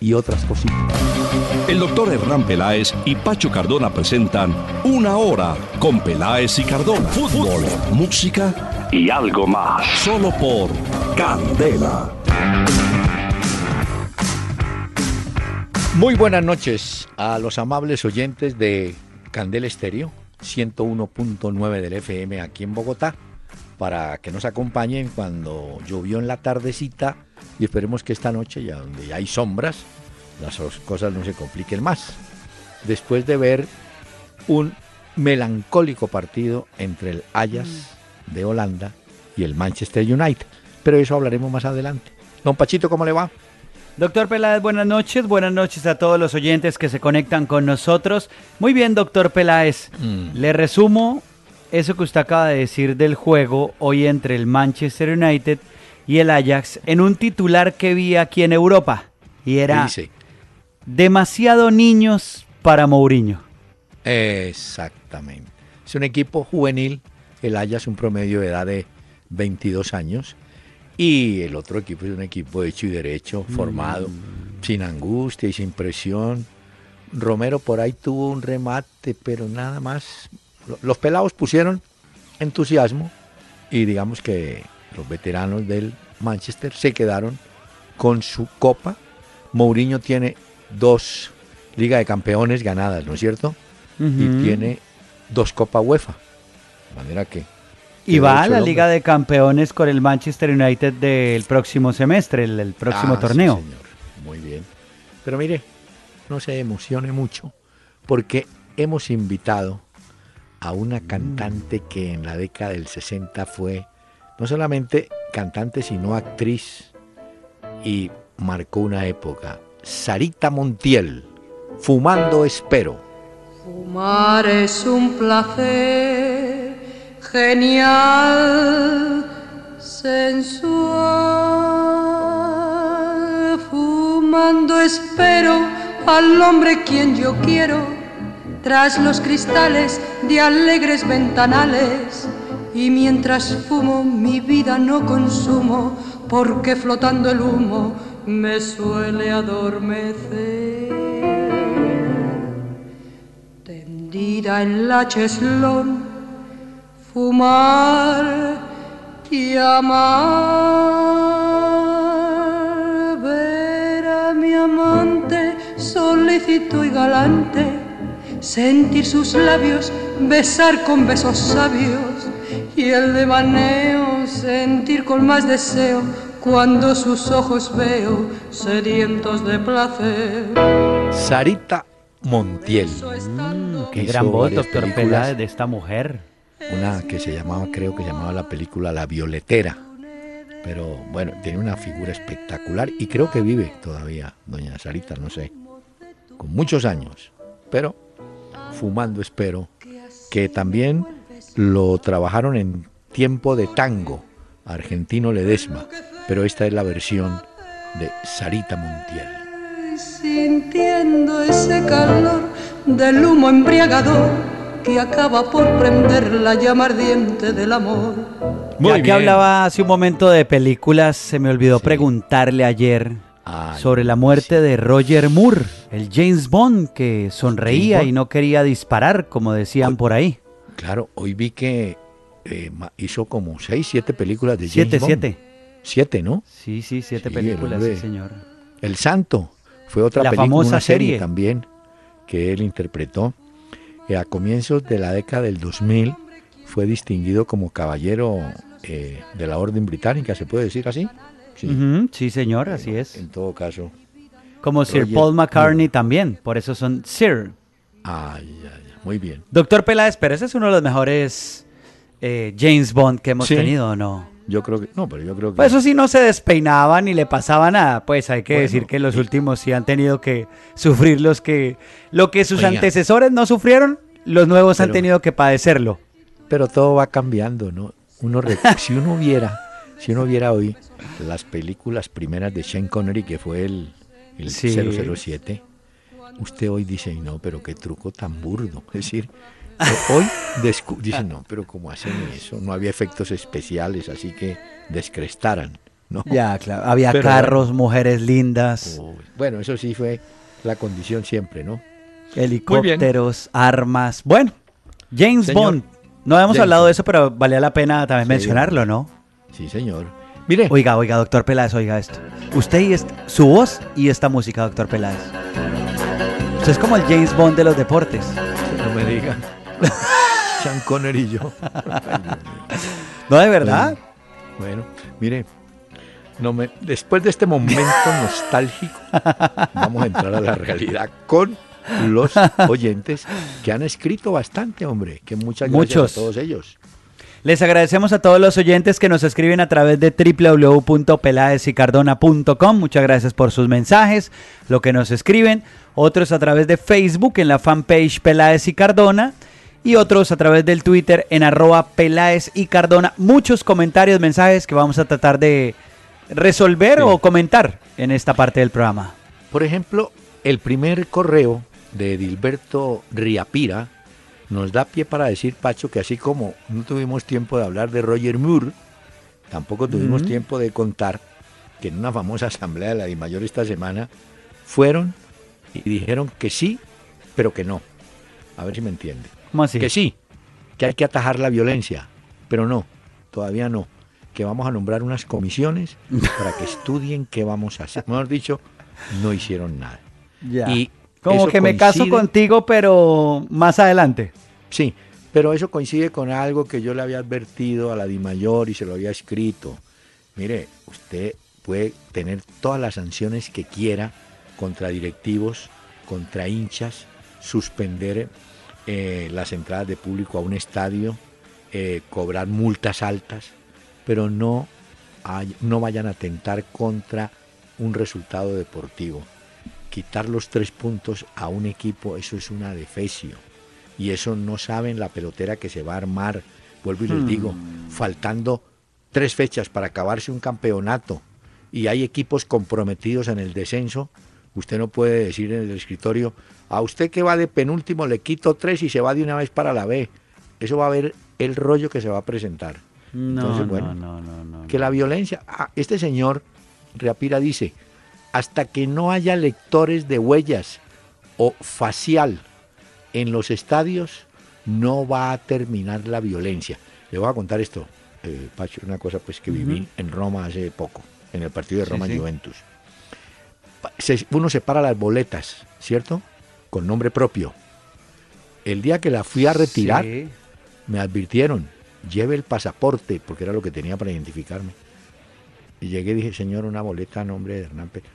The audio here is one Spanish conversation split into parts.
y otras cositas. El doctor Hernán Peláez y Pacho Cardona presentan Una Hora con Peláez y Cardona. Fútbol, música y algo más. Solo por Candela. Muy buenas noches a los amables oyentes de Candela Estéreo 101.9 del FM aquí en Bogotá para que nos acompañen cuando llovió en la tardecita y esperemos que esta noche, ya donde ya hay sombras, las cosas no se compliquen más. Después de ver un melancólico partido entre el Ajax de Holanda y el Manchester United. Pero eso hablaremos más adelante. Don Pachito, ¿cómo le va? Doctor Peláez, buenas noches. Buenas noches a todos los oyentes que se conectan con nosotros. Muy bien, doctor Peláez. Mm. Le resumo eso que usted acaba de decir del juego hoy entre el Manchester United y el Ajax en un titular que vi aquí en Europa. Y era Dice, demasiado niños para Mourinho. exactamente. Es un equipo juvenil. El Ajax un promedio de edad de 22 años. Y el otro equipo es un equipo hecho y derecho, formado, sin angustia y sin presión. Romero por ahí tuvo un remate, pero nada más. Lo- Los pelados pusieron entusiasmo y digamos que los veteranos del Manchester se quedaron con su copa. Mourinho tiene dos Liga de Campeones ganadas, ¿no es cierto? Y tiene dos Copa UEFA. De manera que... Y va a la. Liga de Campeones con el Manchester United del próximo semestre, el, el próximo Ah, sí, torneo. señor. Muy bien. Pero mire, no se emocione mucho porque hemos invitado a una cantante que en la década del 60 fue no solamente cantante, sino actriz y marcó una época. Sarita Montiel, Fumando Espero. Fumar es un placer genial, sensual. Fumando espero al hombre quien yo quiero, tras los cristales de alegres ventanales. Y mientras fumo mi vida no consumo, porque flotando el humo me suele adormecer. Tendida en la cheslón, fumar y amar, ver a mi amante solícito y galante, sentir sus labios, besar con besos sabios y el devaneo sentir con más deseo cuando sus ojos veo sedientos de placer. Sarita Montiel. Mm, qué gran voz, doctor. Peláez, de esta mujer. una que se llamaba, creo que llamaba la película La Violetera. Pero bueno, tiene una figura espectacular y creo que vive todavía, doña Sarita, no sé, con muchos años. Pero fumando espero que también lo trabajaron en tiempo de tango, argentino Ledesma, pero esta es la versión de Sarita Montiel. sintiendo ese calor del humo embriagador que acaba por prender la llama ardiente del amor. ya que hablaba hace un momento de películas, se me olvidó preguntarle ayer Ay, sobre la muerte sí. de Roger Moore, el James Bond que sonreía James y no quería disparar, como decían por ahí. Claro, hoy vi que eh, hizo como seis, siete películas de James Siete, Bond. siete. Siete, ¿no? Sí, sí, siete Sí, películas, hombre. sí, señor. El Santo fue otra La película, famosa una serie, serie. también que él interpretó. Eh, a comienzos de la década del 2000 fue distinguido como caballero eh, de la Orden Británica, ¿se puede decir así? Sí, sí, señor, así es. en todo caso. Como Sir Roger Paul McCartney también, por eso son Sir. Ay, ay, ay, muy bien. Doctor Peláez, pero ese es uno de los mejores eh, James Bond que hemos Sí. tenido, ¿o no? Yo creo que, no, pero yo creo que... Pues eso sí no se despeinaba ni le pasaba nada, pues hay que Bueno, decir que los últimos sí han tenido que sufrir los que lo que sus Oiga. antecesores no sufrieron, los nuevos han tenido que padecerlo. Pero todo va cambiando, ¿no? uno si uno viera, si uno viera hoy las películas primeras de Sean Connery, que fue el, el 007, usted hoy dice, no, pero qué truco tan burdo. Es decir, hoy dice, no, pero ¿cómo hacen eso? No había efectos especiales, así que descrestaran. ¿no? Ya, claro. Había carros, mujeres lindas. bueno, eso sí fue la condición siempre, ¿no? Helicópteros, armas. Bueno, James Bond. No habíamos hablado de eso, pero valía la pena también mencionarlo, ¿no? Sí, señor. Mire. Oiga, oiga, doctor Peláez, oiga esto. Usted y su voz y esta música, doctor Peláez. Usted es como el James Bond de los deportes. No me digan. Sean Connery y yo. no, de verdad. Bueno, mire, no me, después de este momento nostálgico, vamos a entrar a la realidad con los oyentes que han escrito bastante, hombre. Que muchas gracias a todos ellos. Les agradecemos a todos los oyentes que nos escriben a través de www.pelaesicardona.com. Muchas gracias por sus mensajes, lo que nos escriben. Otros a través de Facebook en la fanpage Peláez y Cardona. Y otros a través del Twitter en arroba Peláez y Cardona. Muchos comentarios, mensajes que vamos a tratar de resolver o comentar en esta parte del programa. Por ejemplo, el primer correo de Edilberto Riapira nos da pie para decir, Pacho, que así como no tuvimos tiempo de hablar de Roger Moore, tampoco tuvimos tiempo de contar que en una famosa asamblea de la DIMAYOR esta semana fueron y dijeron que sí, pero que no. A ver si me entiende. ¿Cómo así? Que sí, que hay que atajar la violencia, pero no, todavía no. Que vamos a nombrar unas comisiones para que estudien qué vamos a hacer. Mejor dicho, no hicieron nada. Y como que me caso contigo, pero más adelante. Sí, pero eso coincide con algo que yo le había advertido a la DIMAYOR y se lo había escrito. Mire, usted puede tener todas las sanciones que quiera contra directivos, contra hinchas, suspender eh, las entradas de público a un estadio, eh, cobrar multas altas, pero no, no vayan a atentar contra un resultado deportivo quitar los tres puntos a un equipo, eso es una defecio. Y eso no saben la pelotera que se va a armar. Vuelvo y les digo, hmm. faltando tres fechas para acabarse un campeonato y hay equipos comprometidos en el descenso, usted no puede decir en el escritorio, a usted que va de penúltimo le quito tres y se va de una vez para la B. Eso va a ver el rollo que se va a presentar. No, no, no, no, Que la violencia, ah, este señor Reapira dice, hasta que no haya lectores de huellas o facial en los estadios, no va a terminar la violencia. Le voy a contar esto, eh, Pacho, una cosa pues que viví en Roma hace poco, en el partido de Roma Juventus. Uno separa las boletas, ¿cierto? Con nombre propio. El día que la fui a retirar, me advirtieron, lleve el pasaporte, porque era lo que tenía para identificarme. Y llegué y dije, señor, una boleta a nombre de Hernán Pérez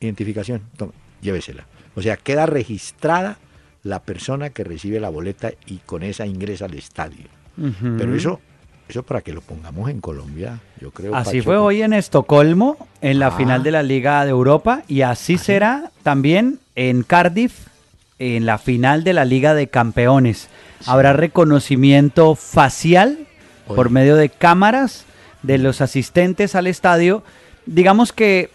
identificación, toma, llévesela. O sea, queda registrada la persona que recibe la boleta y con esa ingresa al estadio. Pero eso, eso para que lo pongamos en Colombia, yo creo. Así fue hoy en Estocolmo, en la ah. final de la Liga de Europa, y así ¿Ah, será también en Cardiff, en la final de la Liga de Campeones. Habrá reconocimiento facial por medio de cámaras de los asistentes al estadio. Digamos que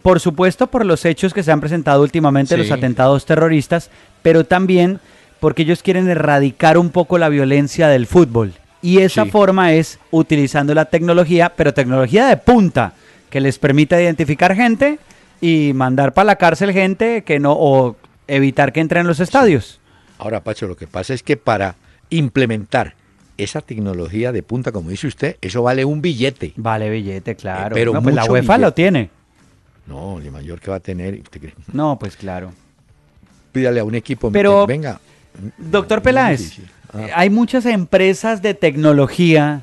por supuesto, por los hechos que se han presentado últimamente, los atentados terroristas, pero también porque ellos quieren erradicar un poco la violencia del fútbol. Y esa forma es utilizando la tecnología, pero tecnología de punta, que les permita identificar gente y mandar para la cárcel gente que no, o evitar que entren en los estadios. Ahora, Pacho, lo que pasa es que para implementar esa tecnología de punta, como dice usted, eso vale un billete. Vale billete, claro. pero pues la UEFA lo tiene. No, el mayor que va a tener. No, pues claro. Pídale a un equipo. Pero, venga. Doctor Peláez, ah. hay muchas empresas de tecnología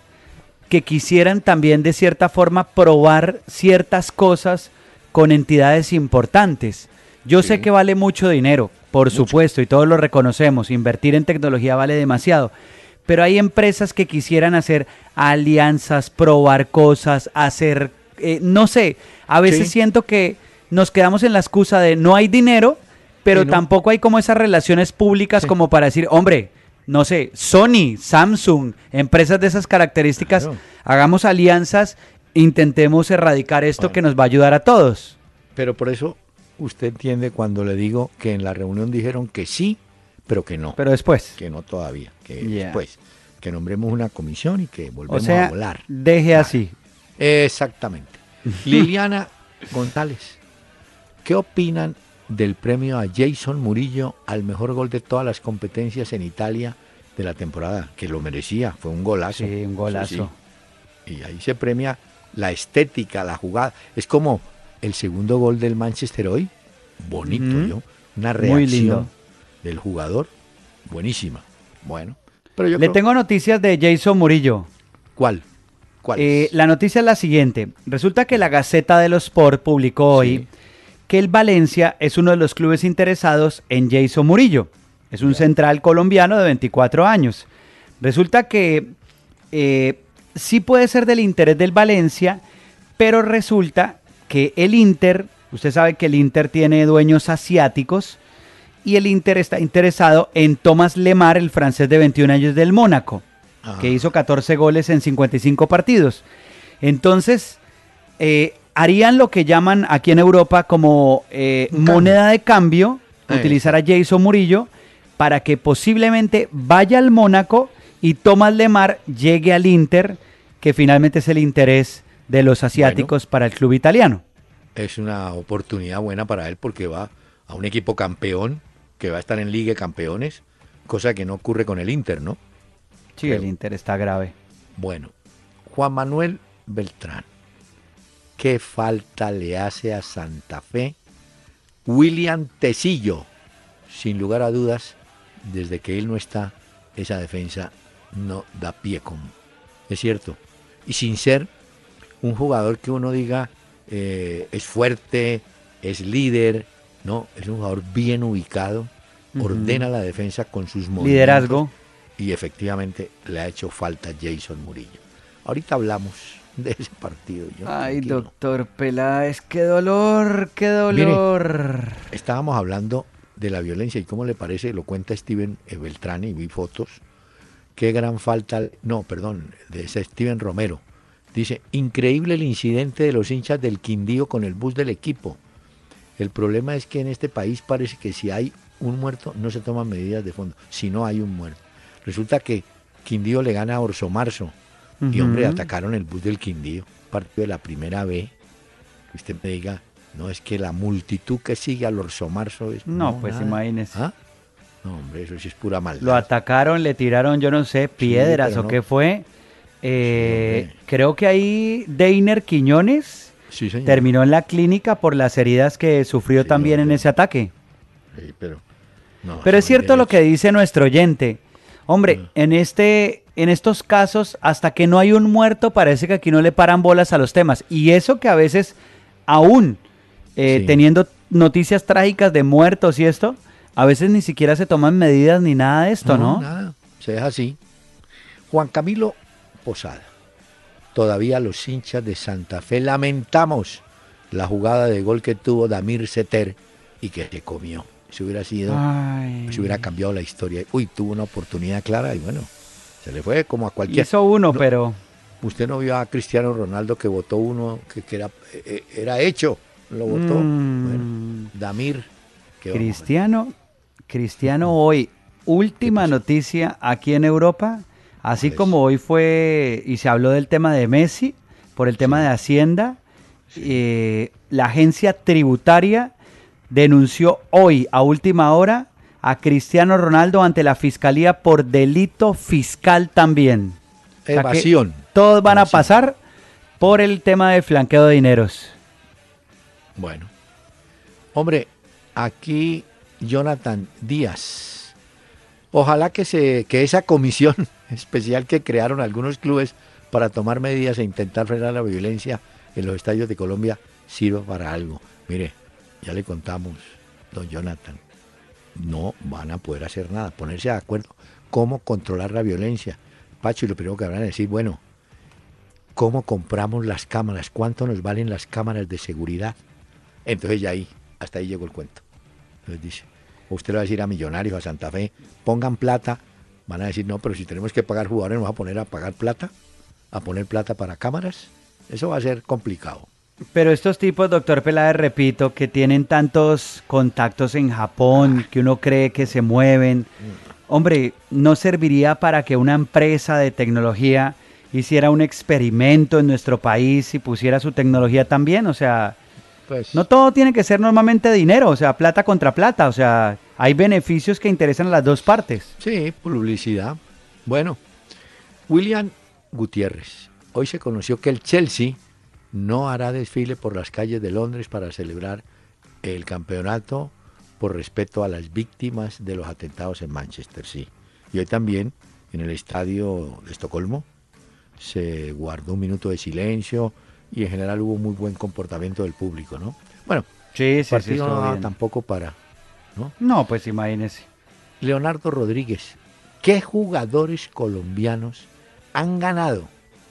que quisieran también de cierta forma probar ciertas cosas con entidades importantes. Yo sé que vale mucho dinero, por supuesto, y todos lo reconocemos. Invertir en tecnología vale demasiado. Pero hay empresas que quisieran hacer alianzas, probar cosas, hacer, eh, no sé, a veces siento que nos quedamos en la excusa de no hay dinero, pero tampoco hay como esas relaciones públicas como para decir, hombre, no sé, Sony, Samsung, empresas de esas características, hagamos alianzas, intentemos erradicar esto que nos va a ayudar a todos. Pero por eso usted entiende cuando le digo que en la reunión dijeron que sí, pero que no. Pero después. Que no todavía, que después. Que nombremos una comisión y que volvemos o sea, a volar. Deje así. Exactamente. Liliana González, ¿qué opinan del premio a Jason Murillo al mejor gol de todas las competencias en Italia de la temporada? Que lo merecía, fue un golazo. Sí, un golazo. Y ahí se premia la estética, la jugada. Es como el segundo gol del Manchester hoy. Bonito, yo. Una reacción del jugador. Buenísima. Bueno. Pero yo Le tengo noticias de Jason Murillo. ¿Cuál? ¿Cuál eh, la noticia es la siguiente. Resulta que la Gaceta de los Sport publicó hoy que el Valencia es uno de los clubes interesados en Jason Murillo. Es un central colombiano de 24 años. Resulta que eh, sí puede ser del interés del Valencia, pero resulta que el Inter, usted sabe que el Inter tiene dueños asiáticos y el Inter está interesado en Thomas Lemar, el francés de 21 años del Mónaco, que hizo 14 goles en 55 partidos. Entonces, eh, harían lo que llaman aquí en Europa como eh, moneda de cambio, utilizar a Jason Murillo para que posiblemente vaya al Mónaco y Thomas Lemar llegue al Inter, que finalmente es el interés de los asiáticos para el club italiano. Es una oportunidad buena para él porque va a un equipo campeón que va a estar en Liga de Campeones, cosa que no ocurre con el Inter, ¿no? Sí, el Inter está grave. Bueno, Juan Manuel Beltrán. ¿Qué falta le hace a Santa Fe? William Tecillo. Sin lugar a dudas, desde que él no está, esa defensa no da pie con. Es cierto. Y sin ser un jugador que uno diga eh, es fuerte, es líder, no, es un jugador bien ubicado, ordena la defensa con sus movimientos. Liderazgo. Y efectivamente le ha hecho falta Jason Murillo. Ahorita hablamos de ese partido. Ay, doctor Peláez, qué dolor, qué dolor. estábamos hablando de la violencia y cómo le parece, lo cuenta Steven Beltrán y vi fotos, qué gran falta, no, perdón, de ese Steven Romero, Dice, increíble el incidente de los hinchas del Quindío con el bus del equipo. El problema es que en este país parece que si hay un muerto no se toman medidas de fondo, si no hay un muerto. Resulta que Quindío le gana a Orso Marzo y hombre, atacaron el bus del Quindío, partido de la primera B. Que usted me diga, no es que la multitud que sigue al Orso Marzo es... No, pues imagínese. ¿Ah? No, hombre, eso sí es pura maldad. Lo atacaron, le tiraron, yo no sé, piedras o qué fue eh, creo que ahí Deiner Quiñones terminó en la clínica por las heridas que sufrió también en ese ataque. pero, pero es cierto lo que dice nuestro oyente. Hombre, en este, en estos casos, hasta que no hay un muerto, parece que aquí no le paran bolas a los temas. Y eso que a veces, aún eh, teniendo noticias trágicas de muertos y esto, a veces ni siquiera se toman medidas ni nada de esto, ¿no? ¿no? Nada, se deja así. Juan Camilo Posada. Todavía los hinchas de Santa Fe lamentamos la jugada de gol que tuvo Damir Seter y que se comió. Si hubiera sido, se hubiera cambiado la historia. Uy, tuvo una oportunidad clara y bueno, se le fue como a cualquier. Hizo uno, pero. Usted no vio a Cristiano Ronaldo que votó uno que, era, eh, era hecho, lo votó. Mm. Damir. Cristiano, Cristiano hoy, última noticia aquí en Europa, Así como hoy fue y se habló del tema de Messi, por el tema de Hacienda, eh, la agencia tributaria denunció hoy a última hora a Cristiano Ronaldo ante la fiscalía por delito fiscal también. Evasión. todos van a pasar por el tema de flanqueo de dineros. Bueno. Hombre, aquí Jonathan Díaz. Ojalá que, se, que esa comisión especial que crearon algunos clubes para tomar medidas e intentar frenar la violencia en los estadios de Colombia sirva para algo. Mire, ya le contamos, don Jonathan, no van a poder hacer nada, ponerse de acuerdo cómo controlar la violencia. Pacho, y lo primero que van a decir, bueno, ¿cómo compramos las cámaras? ¿Cuánto nos valen las cámaras de seguridad? Entonces ya ahí, hasta ahí llegó el cuento. Entonces dice, usted le va a decir a Millonarios, a Santa Fe, pongan plata van a decir, no, pero si tenemos que pagar jugadores, nos vamos a poner a pagar plata, a poner plata para cámaras. Eso va a ser complicado. Pero estos tipos, doctor Peláez, repito, que tienen tantos contactos en Japón, que uno cree que se mueven, hombre, ¿no serviría para que una empresa de tecnología hiciera un experimento en nuestro país y pusiera su tecnología también? O sea, pues, no todo tiene que ser normalmente dinero, o sea, plata contra plata, o sea, hay beneficios que interesan a las dos partes. Sí, publicidad. Bueno, William Gutiérrez, hoy se conoció que el Chelsea no hará desfile por las calles de Londres para celebrar el campeonato por respeto a las víctimas de los atentados en Manchester, sí. Y hoy también en el estadio de Estocolmo se guardó un minuto de silencio y en general hubo muy buen comportamiento del público, ¿no? Bueno, sí, sí, partido no tampoco para, ¿no? No, pues imagínese. Leonardo Rodríguez, ¿qué jugadores colombianos han ganado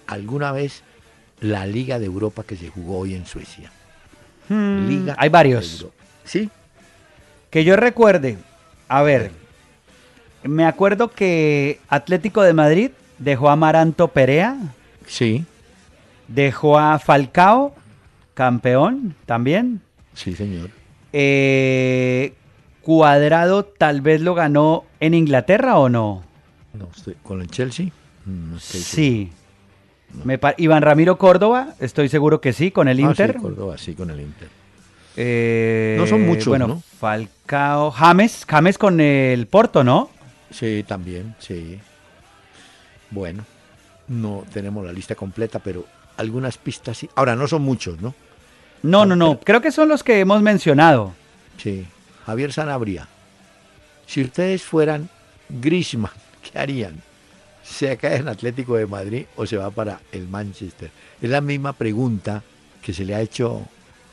alguna vez la Liga de Europa que se jugó hoy en Suecia. Hmm, Liga hay varios. ¿Sí? Que yo recuerde, a ver, me acuerdo que Atlético de Madrid dejó a Maranto Perea. Sí. Dejó a Falcao, campeón también. Sí, señor. Eh, Cuadrado tal vez lo ganó en Inglaterra o no? No, estoy con el Chelsea. Mm, sí. Iván Ramiro Córdoba, estoy seguro que sí, con el ah, Inter. sí, Córdoba, sí, con el Inter. Eh, no son muchos, bueno, ¿no? Falcao, James, James con el Porto, ¿no? Sí, también, sí. Bueno, no tenemos la lista completa, pero algunas pistas sí. Ahora, no son muchos, ¿no? No, no, no. Creo que son los que hemos mencionado. Sí. Javier Sanabria. Si ustedes fueran Grisman, ¿qué harían? ¿Se cae en Atlético de Madrid o se va para el Manchester? Es la misma pregunta que se le ha hecho,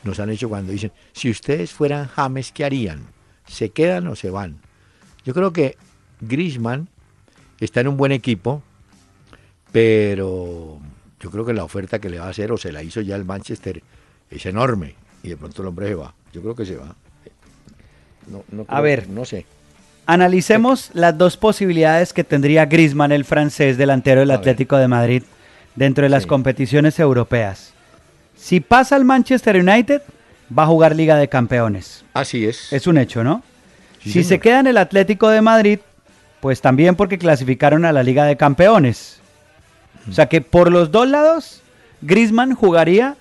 nos han hecho cuando dicen, si ustedes fueran James, ¿qué harían? ¿Se quedan o se van? Yo creo que Griezmann está en un buen equipo, pero yo creo que la oferta que le va a hacer o se la hizo ya el Manchester es enorme y de pronto el hombre se va. Yo creo que se va. a ver, no sé. Analicemos las dos posibilidades que tendría Griezmann, el francés delantero del Atlético de Madrid, dentro de las competiciones europeas. Si pasa al Manchester United, va a jugar Liga de Campeones. Así es. Es un hecho, ¿no? si se queda en el Atlético de Madrid, pues también porque clasificaron a la Liga de Campeones. O sea que por los dos lados, Griezmann jugaría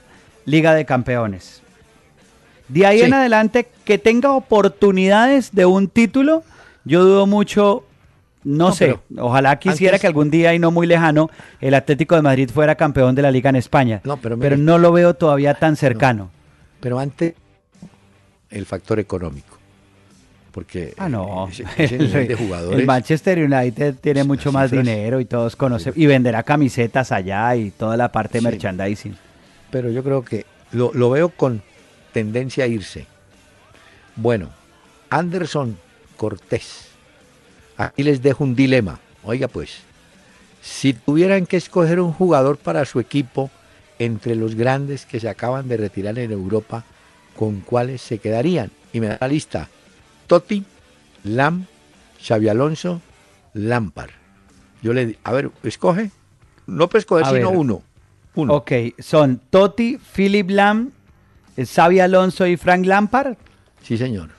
Liga de Campeones. De ahí en adelante, que tenga oportunidades de un título, yo dudo mucho, no, sé, ojalá quisiera que algún día y no muy lejano el Atlético de Madrid fuera campeón de la liga en España, no, pero, no lo veo todavía tan cercano. pero antes el factor económico. Porque ah, no. el, Manchester United tiene mucho más dinero y todos conocen y venderá camisetas allá y toda la parte de merchandising. Pero yo creo que lo, lo veo con tendencia a irse. Bueno, Anderson Cortés. Aquí les dejo un dilema. Oiga pues, si tuvieran que escoger un jugador para su equipo entre los grandes que se acaban de retirar en Europa, ¿con cuáles se quedarían? Y me da la lista. Totti, Lam, Xavi Alonso, Lampard. Yo le a ver, escoge. No puedes escoger sino uno. uno. Ok, son Totti, Philip Lam, Xavi Alonso y Frank Lampard. Sí, señor.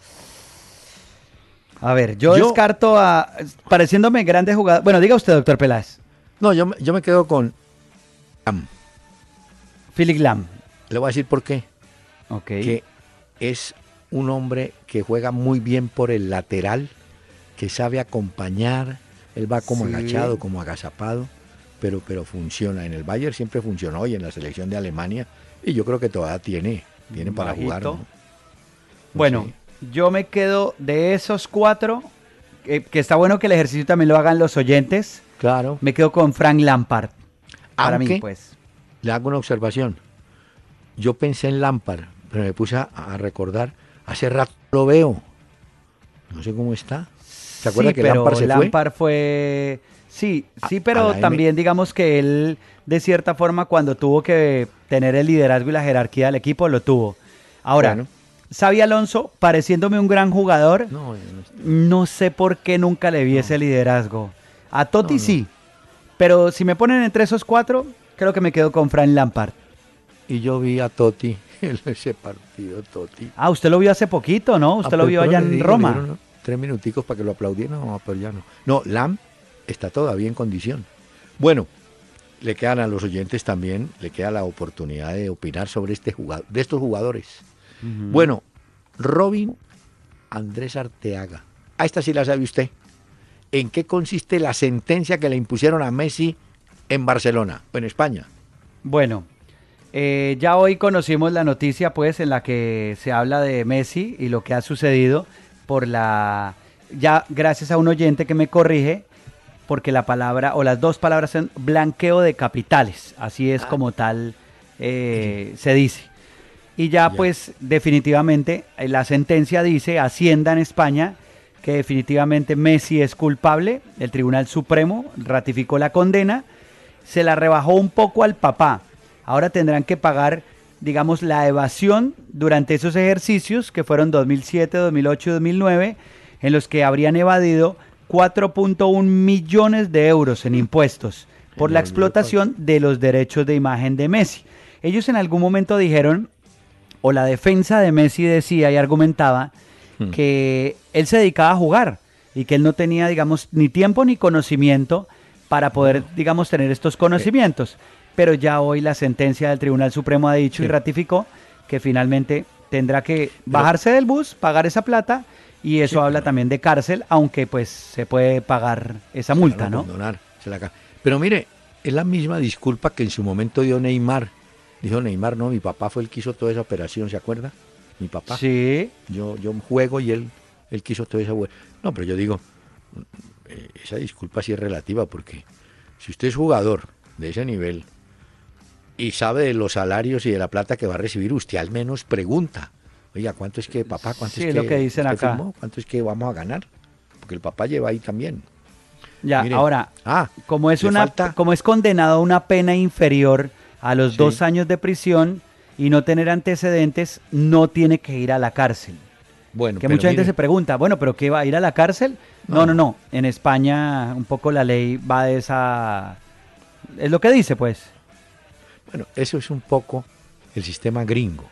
A ver, yo, descarto a. Pareciéndome grande jugador. Bueno, diga usted, doctor Peláez. No, yo, yo me quedo con. Lam. Philip Lam. Le voy a decir por qué. Ok. Que es un hombre que juega muy bien por el lateral, que sabe acompañar. Él va como agachado, como agazapado, pero, pero funciona. En el Bayern siempre funcionó y en la selección de Alemania. Y yo creo que todavía tiene, tiene para jugar. bueno. Yo me quedo de esos cuatro, que, está bueno que el ejercicio también lo hagan los oyentes. Claro. Me quedo con Frank Lampard. Para mí, pues. Le hago una observación. Yo pensé en Lampard, pero me puse a, recordar. Hace rato lo veo. No sé cómo está. ¿Se acuerda que Lampard se Lampard fue? Sí, sí, pero también digamos que él, de cierta forma, cuando tuvo que tener el liderazgo y la jerarquía del equipo, lo tuvo. Ahora, Xavi Alonso, pareciéndome un gran jugador, no, sé por qué nunca le vi ese liderazgo. A Totti sí. Pero si me ponen entre esos cuatro, creo que me quedo con Frank Lampard. Y yo vi a Totti en ese partido, Totti. Ah, usted lo vio hace poquito, ¿no? Usted Ah, lo pero- vio allá en Roma. dieron Tres minuticos para que lo aplaudieran, no, pero ya no. No, Lam está todavía en condición. Bueno, le quedan a los oyentes también, le queda la oportunidad de opinar sobre este jugador, de estos jugadores. Bueno, Robin Andrés Arteaga. A esta sí la sabe usted. ¿En qué consiste la sentencia que le impusieron a Messi en Barcelona, o en España? Bueno, eh, ya hoy conocimos la noticia, pues, en la que se habla de Messi y lo que ha sucedido por la. Ya gracias a un oyente que me corrige, porque la palabra o las dos palabras son blanqueo de capitales, así es como tal eh, se dice. Y ya, Ya. pues, definitivamente eh, la sentencia dice Hacienda en España que definitivamente Messi es culpable. El Tribunal Supremo ratificó la condena se la rebajó un poco al papá. Ahora tendrán que pagar, digamos, la evasión durante esos ejercicios que fueron 2007, 2008 y 2009, en los que habrían evadido 4.1 millones de euros en impuestos por la explotación de los derechos de imagen de Messi. Ellos en algún momento dijeron, o la defensa de Messi decía y argumentaba, Hmm. que él se dedicaba a jugar y que él no tenía, digamos, ni tiempo ni conocimiento para poder, digamos, tener estos conocimientos. Pero ya hoy la sentencia del Tribunal Supremo ha dicho y ratificó que finalmente tendrá que bajarse del bus, pagar esa plata y eso Sí, habla también de cárcel, aunque pues se puede pagar esa multa, Claro, ¿no? condonar, se la Pero mire, es la misma disculpa que en su momento dio Neymar. Dijo Neymar, no, mi papá fue el que hizo toda esa operación, ¿se acuerda? Mi papá. Sí, Yo, yo juego y él, él quiso toda esa... No, pero yo digo, eh, esa disculpa sí es relativa porque si usted es jugador de ese nivel y sabe de los salarios y de la plata que va a recibir, usted al menos pregunta. Oiga, ¿cuánto es que papá? ¿Cuánto Sí, es que lo que dicen acá. firmó? ¿Cuánto es que vamos a ganar? Porque el papá lleva ahí también. ya, Mire, ahora, ah, como es una falta- como es condenado a una pena inferior a los Sí. dos años de prisión y no tener antecedentes, no tiene que ir a la cárcel. Bueno, Que mucha gente se pregunta, bueno, pero ¿qué va a ir a la cárcel? No, No. no, no. En España un poco la ley va de esa... Es lo que dice, pues. Bueno, eso es un poco el sistema gringo.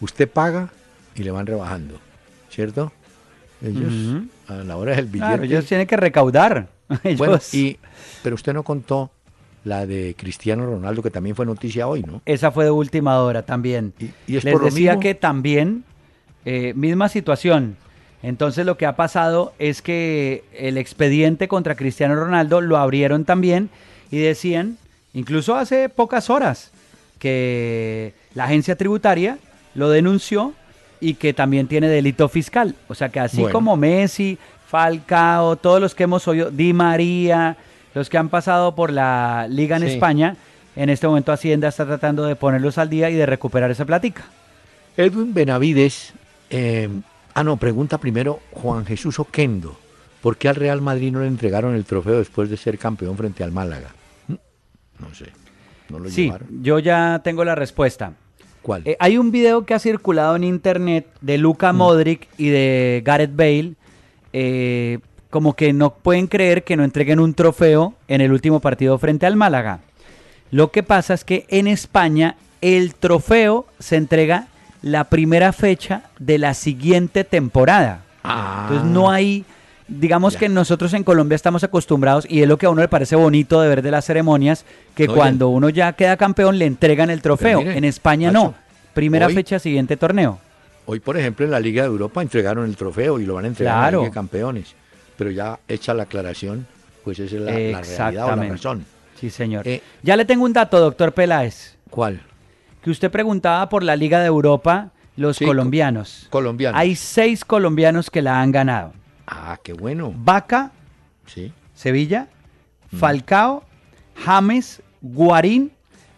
Usted paga y le van rebajando, ¿cierto? Ellos, a la hora del billete. Claro, ellos tienen que recaudar. Ellos- Bueno, y, pero usted no contó la de Cristiano Ronaldo, que también fue noticia hoy, ¿no? Esa fue de última hora también. Y, y es Les por decía que también, eh, misma situación. Entonces lo que ha pasado es que el expediente contra Cristiano Ronaldo lo abrieron también y decían, incluso hace pocas horas, que la agencia tributaria lo denunció y que también tiene delito fiscal. O sea que así Bueno. como Messi, Falcao, todos los que hemos oído, Di María, los que han pasado por la liga en Sí. España, en este momento Hacienda está tratando de ponerlos al día y de recuperar esa platica. Edwin Benavides, eh, ah no, pregunta primero Juan Jesús Oquendo, ¿por qué al Real Madrid no le entregaron el trofeo después de ser campeón frente al Málaga? ¿Mm? No sé, no lo Sí, llevaron. yo ya tengo la respuesta. ¿Cuál? Eh, hay un video que ha circulado en internet de Mm. Luka Modric y de Gareth Bale, eh, como que no pueden creer que no entreguen un trofeo en el último partido frente al Málaga. Lo que pasa es que en España el trofeo se entrega la primera fecha de la siguiente temporada. Ah. Entonces no hay, digamos Ya. que nosotros en Colombia estamos acostumbrados y es lo que a uno le parece bonito de ver de las ceremonias, que Oye. cuando uno ya queda campeón le entregan el trofeo. mire, en España no. Primera hoy- fecha, siguiente torneo. Hoy, por ejemplo, en la Liga de Europa entregaron el trofeo y lo van a entregar en Claro. la Liga de Campeones. Pero ya hecha la aclaración, pues esa es la, la realidad o la razón. Sí, señor. Eh, ya le tengo un dato, doctor Peláez, ¿Cuál? que usted preguntaba por la Liga de Europa, los Sí, colombianos. Colombiano. Hay seis colombianos que la han ganado. Ah, qué bueno. Vaca, Sí. Sevilla, Falcao, James, Guarín,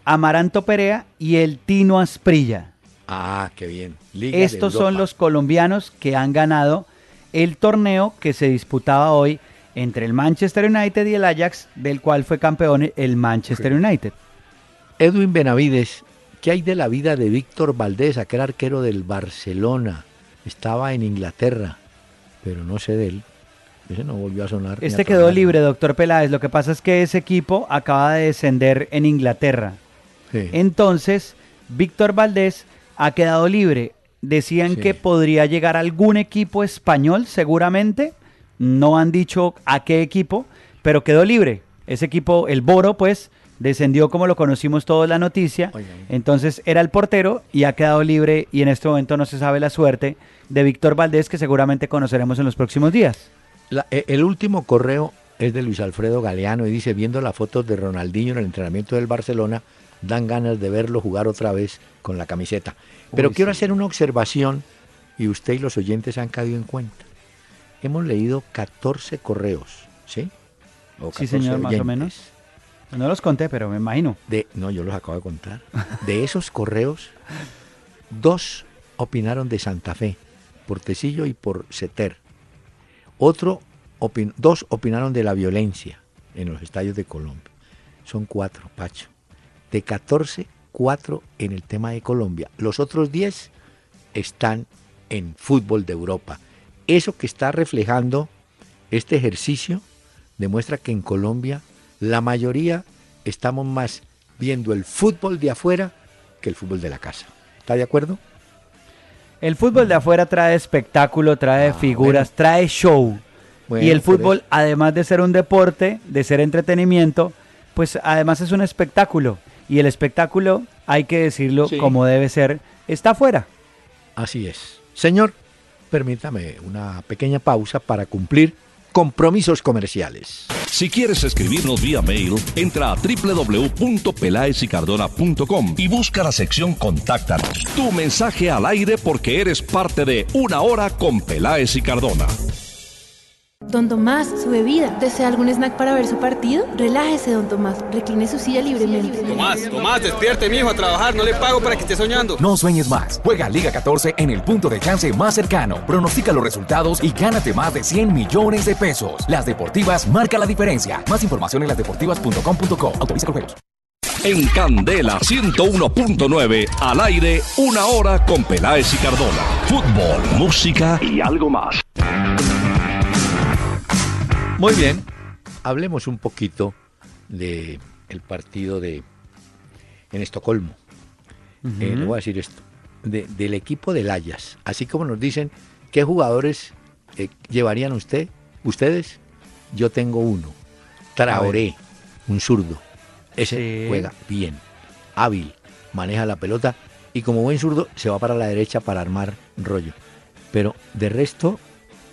Amaranto Perea y el Tino Asprilla. Ah, qué bien. Liga de Estos son los colombianos que han ganado el torneo que se disputaba hoy entre el Manchester United y el Ajax, del cual fue campeón el Manchester United. Edwin Benavides, ¿qué hay de la vida de Víctor Valdés, aquel arquero del Barcelona? Estaba en Inglaterra, pero no sé de él. Ese no volvió a sonar. Este quedó libre, doctor Peláez. Lo que pasa es que ese equipo acaba de descender en Inglaterra. Entonces, Víctor Valdés ha quedado libre. Decían que podría llegar algún equipo español, seguramente. No han dicho a qué equipo, pero quedó libre. Ese equipo, el Boro, pues, descendió como lo conocimos todos la noticia. Entonces era el portero y ha quedado libre y en este momento no se sabe la suerte de Víctor Valdés, que seguramente conoceremos en los próximos días. E, el último correo es de Luis Alfredo Galeano y dice, viendo las fotos de Ronaldinho en el entrenamiento del Barcelona, dan ganas de verlo jugar otra vez con la camiseta. Pero quiero hacer una observación y usted y los oyentes han caído en cuenta. Hemos leído 14 correos, ¿sí? sí, señor, más o menos. No los conté, pero me imagino. De, no, yo los acabo de contar. De esos correos, dos opinaron de Santa Fe, por Tecillo y por Seter. Otro, dos opinaron de la violencia en los estadios de Colombia. Son cuatro, Pacho. De 14, cuatro en el tema de Colombia. Los otros 10 están en fútbol de Europa. Eso que está reflejando este ejercicio demuestra que en Colombia la mayoría estamos más viendo el fútbol de afuera que el fútbol de la casa. ¿Está de acuerdo? El fútbol de afuera trae espectáculo, trae ah, figuras, trae show. y el fútbol, además de ser un deporte, de ser entretenimiento, pues además es un espectáculo. Y el espectáculo, hay que decirlo como debe ser, está afuera. Así es. Señor, permítame una pequeña pausa para cumplir compromisos comerciales. Si quieres escribirnos vía mail, entra a www.pelaesicardona.com y busca la sección Contáctanos. Tu mensaje al aire porque eres parte de Una Hora con Peláez y Cardona. Don Tomás, su bebida. ¿Desea algún snack para ver su partido? Relájese, don Tomás. Recline su silla libremente. Tomás, Tomás, despierte, mijo, a trabajar. No le pago para que esté soñando. No sueñes más. Juega Liga 14 en el punto de chance más cercano. Pronostica los resultados y gánate más de 100 millones de pesos. Las Deportivas marca la diferencia. Más información en lasdeportivas.com.co. Autoriza con juegos. En Candela 101.9, al aire, una hora con Peláez y Cardona. Fútbol, música y algo más. Muy bien, hablemos un poquito de el partido de en Estocolmo. Eh, le voy a decir esto, del equipo del Ayas, así como nos dicen qué jugadores eh, llevarían usted, ustedes, yo tengo uno, Traoré, un zurdo, ese juega bien, hábil, maneja la pelota y como buen zurdo se va para la derecha para armar rollo. Pero de resto,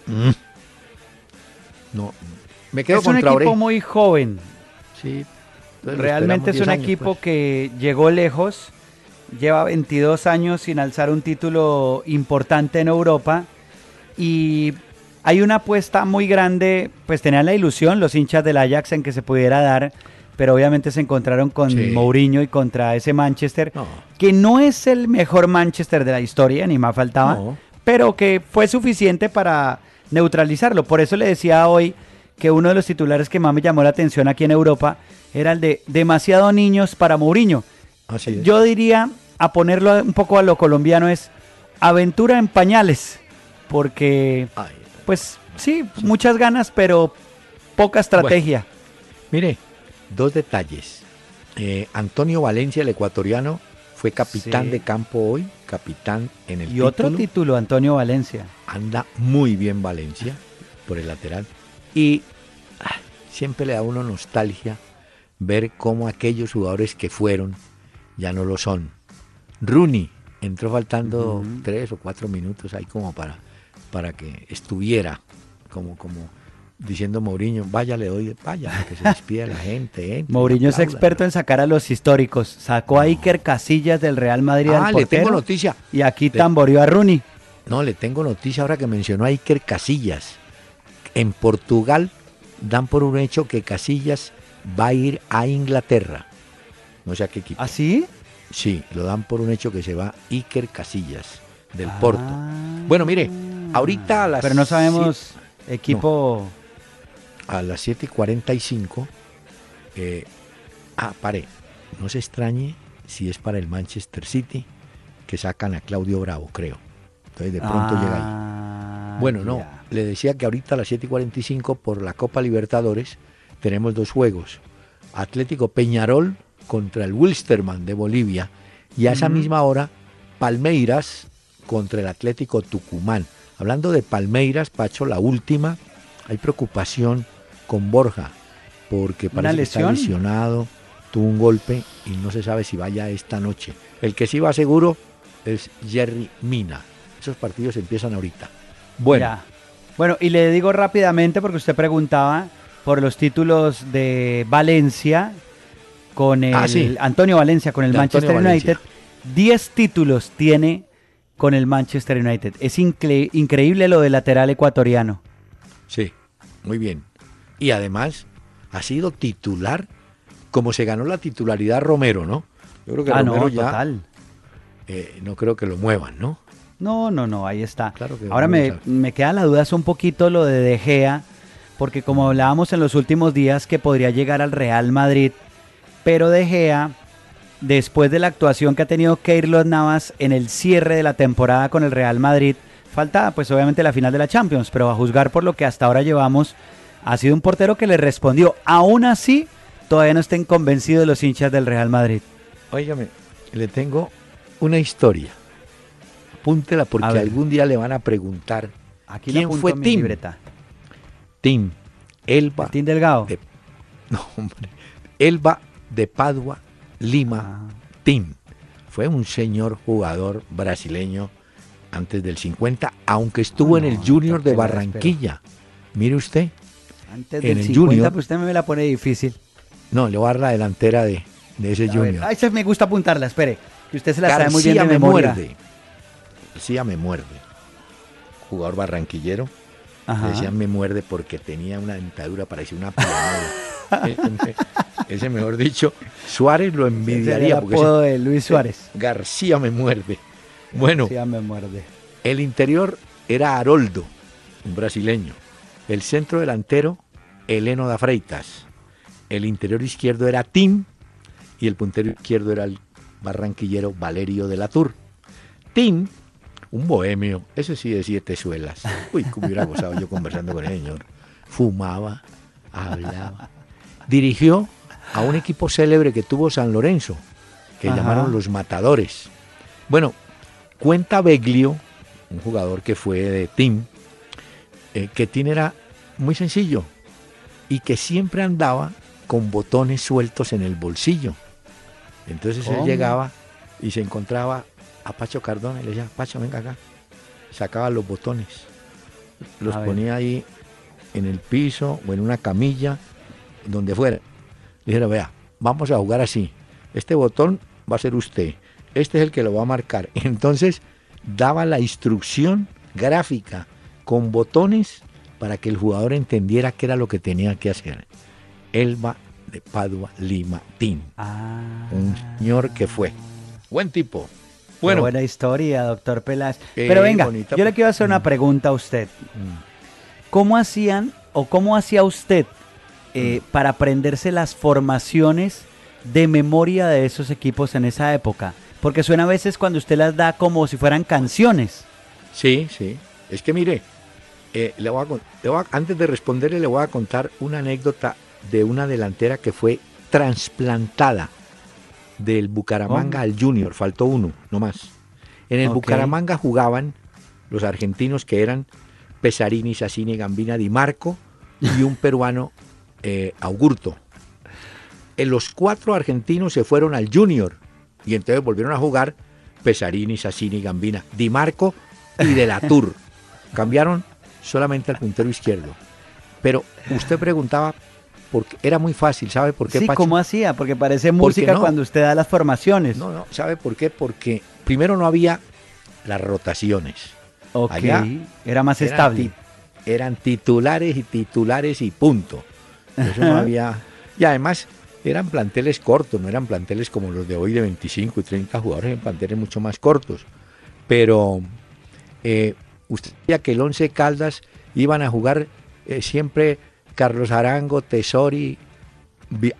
mm, no, me quedo es un equipo muy joven. Sí. Realmente es un equipo pues. que llegó lejos, lleva 22 años sin alzar un título importante en Europa y hay una apuesta muy grande, pues tenían la ilusión los hinchas del Ajax en que se pudiera dar, pero obviamente se encontraron con Mourinho y contra ese Manchester, que no es el mejor Manchester de la historia, ni más faltaba, pero que fue suficiente para neutralizarlo. Por eso le decía hoy que uno de los titulares que más me llamó la atención aquí en Europa era el de demasiado niños para Mourinho. Yo diría, a ponerlo un poco a lo colombiano, es aventura en pañales, porque, pues sí, muchas ganas, pero poca estrategia. mire, dos detalles. Eh, Antonio Valencia, el ecuatoriano, fue capitán de campo hoy, capitán en el Y otro título, Antonio Valencia. Anda muy bien Valencia por el lateral. Y ah, siempre le da a uno nostalgia ver cómo aquellos jugadores que fueron ya no lo son. Rooney entró faltando tres o cuatro minutos ahí como para, para que estuviera como, como diciendo Mourinho, vaya le doy, vaya, que se despida la gente. Mourinho es experto en sacar a los históricos. Sacó a Iker Casillas del Real Madrid ah, le tengo noticia. Y aquí tamborió a Rooney. No, le tengo noticia ahora que mencionó a Iker Casillas en Portugal dan por un hecho que Casillas va a ir a Inglaterra. No sé a qué equipo. ¿Ah, sí? Sí, lo dan por un hecho que se va Iker Casillas, del Porto. Bueno, mire, ahorita a las... Pero no sabemos equipo... a las 7.45... Eh, ah, pare, no se extrañe si es para el Manchester City, que sacan a Claudio Bravo, creo. Entonces de pronto llega ahí. Ah, bueno, no. le decía que ahorita a las 7 y 45 por la Copa Libertadores tenemos dos juegos. Atlético Peñarol contra el Wilstermann de Bolivia y a esa misma hora Palmeiras contra el Atlético Tucumán. Hablando de Palmeiras, Pacho, la última, hay preocupación con Borja porque parece que está lesionado, tuvo un golpe y no se sabe si vaya esta noche. El que sí va seguro es Jerry Mina. Esos partidos empiezan ahorita. Bueno. Bueno, y le digo rápidamente porque usted preguntaba por los títulos de Valencia con el Ah, Antonio Valencia con el Manchester United. 10 títulos tiene con el Manchester United. Es increíble lo del lateral ecuatoriano. Sí, muy bien. Y además ha sido titular como se ganó la titularidad Romero, ¿no? Yo creo que ah, Romero ya total. Eh, no creo que lo muevan, ¿no? No, no, no, ahí está. Ahora me, me, queda la duda es un poquito lo de De Gea, porque como hablábamos en los últimos días que podría llegar al Real Madrid, pero De Gea, después de la actuación que ha tenido Keylor Navas en el cierre de la temporada con el Real Madrid, falta pues obviamente la final de la Champions, pero a juzgar por lo que hasta ahora llevamos, ha sido un portero que le respondió. Aún así, todavía no estén convencidos los hinchas del Real Madrid. Óigame, le tengo una historia apúntela porque algún día le van a preguntar Aquí quién fue Tim. Tim Elba. Tim Delgado. no, hombre. Elba de Padua, Lima, ah. Tim. Fue un señor jugador brasileño antes del 50, aunque estuvo en el Junior de Barranquilla. Mire usted. Antes del 50, pues usted me la pone difícil. No, le voy a dar la delantera de, ese Junior. Ahí me gusta apuntarla, espere. Que usted se la sabe muy bien de memoria. Muerde. Decía me muerde. Jugador barranquillero. Decía me muerde porque tenía una dentadura, parecía una pianola. ese, mejor dicho, Suárez lo envidiaría. El apodo de Luis Suárez. García me muerde. Bueno, García me muerde. El interior era Haroldo, un brasileño. El centro delantero, Eleno da Freitas. El interior izquierdo era Tim y el puntero izquierdo era el barranquillero Valerio de la Tour. Tim un bohemio, ese sí de siete suelas. Uy, cómo hubiera gozado yo conversando con el señor. Fumaba, hablaba. Dirigió a un equipo célebre que tuvo San Lorenzo, que llamaron los Matadores. Bueno, cuenta Beglio, un jugador que fue de Team, eh, que Tim era muy sencillo y que siempre andaba con botones sueltos en el bolsillo. Entonces él llegaba y se encontraba a Pacho Cardona y le decía, Pacho, venga acá. Sacaba los botones, los ponía ahí en el piso o en una camilla, donde fuera. Le dijera, vea, vamos a jugar así. Este botón va a ser usted. Este es el que lo va a marcar. Entonces daba la instrucción gráfica con botones para que el jugador entendiera qué era lo que tenía que hacer. Elba de Padua Lima Tin. Ah. Un señor que fue. Buen tipo. Bueno. buena historia, doctor Peláez. Pero venga, yo le quiero hacer una mm. pregunta a usted. Mm. ¿Cómo hacían o cómo hacía usted eh, mm. para aprenderse las formaciones de memoria de esos equipos en esa época? Porque suena a veces cuando usted las da como si fueran canciones. Sí, sí. Es que mire, eh, le voy antes de responderle le voy a contar una anécdota de una delantera que fue trasplantada del Bucaramanga al Junior, faltó uno, no más. En el Bucaramanga jugaban los argentinos que eran Pesarini, Sassini, Gambina, Di Marco y un peruano, eh, Augurto. En los cuatro argentinos se fueron al Junior y entonces volvieron a jugar Pesarini, Sassini, Gambina, Di Marco y De la Tour. Cambiaron solamente al puntero izquierdo. Pero usted preguntaba porque era muy fácil, ¿sabe por qué? Sí, ¿cómo hacía? Porque parece música cuando usted da las formaciones. No, no, ¿sabe por qué? Porque primero no había las rotaciones. Ok, era más estable. eran titulares y titulares y punto. Eso no había... Y además eran planteles cortos, no eran planteles como los de hoy de 25 y 30 jugadores, eran planteles mucho más cortos. Pero eh, usted sabía que el Once Caldas iban a jugar eh, siempre Carlos Arango, Tesori,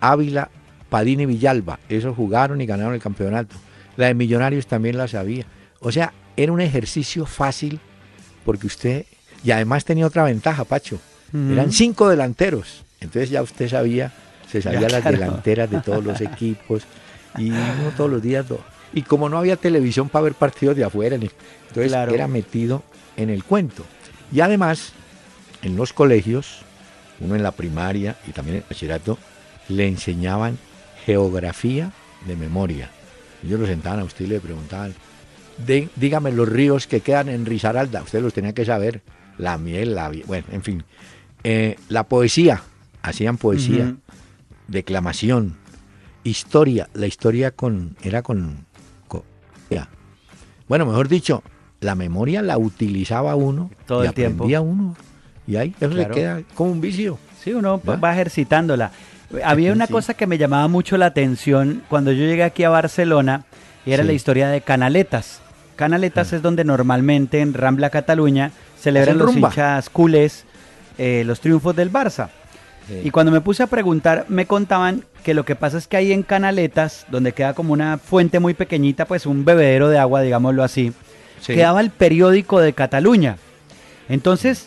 Ávila, Padini y Villalba. Esos jugaron y ganaron el campeonato. La de Millonarios también la sabía. O sea, era un ejercicio fácil porque usted Y además tenía otra ventaja, Pacho. Eran cinco delanteros. Entonces ya usted sabía, se sabía las delanteras de todos los equipos. Y uno todos los días. Y como no había televisión para ver partidos de afuera, entonces era metido en el cuento. Y además, en los colegios, uno en la primaria y también en el bachillerato, le enseñaban geografía de memoria. Ellos lo sentaban a usted y le preguntaban, dígame los ríos que quedan en Risaralda. Usted los tenía que saber. La miel, la... Bueno, en fin. Eh, la poesía. Hacían poesía. Declamación. Historia. La historia con era con, Bueno, mejor dicho, la memoria la utilizaba uno. Todo y el tiempo. uno. Y ahí eso le queda como un vicio. Sí, uno va ejercitándola. Había una cosa que me llamaba mucho la atención cuando yo llegué aquí a Barcelona y era la historia de Canaletas. Canaletas ah. es donde normalmente en Rambla Cataluña celebran los hinchas culés eh, los triunfos del Barça. Y cuando me puse a preguntar, me contaban que lo que pasa es que ahí en Canaletas, donde queda como una fuente muy pequeñita, pues un bebedero de agua, digámoslo así, quedaba el periódico de Cataluña. Entonces,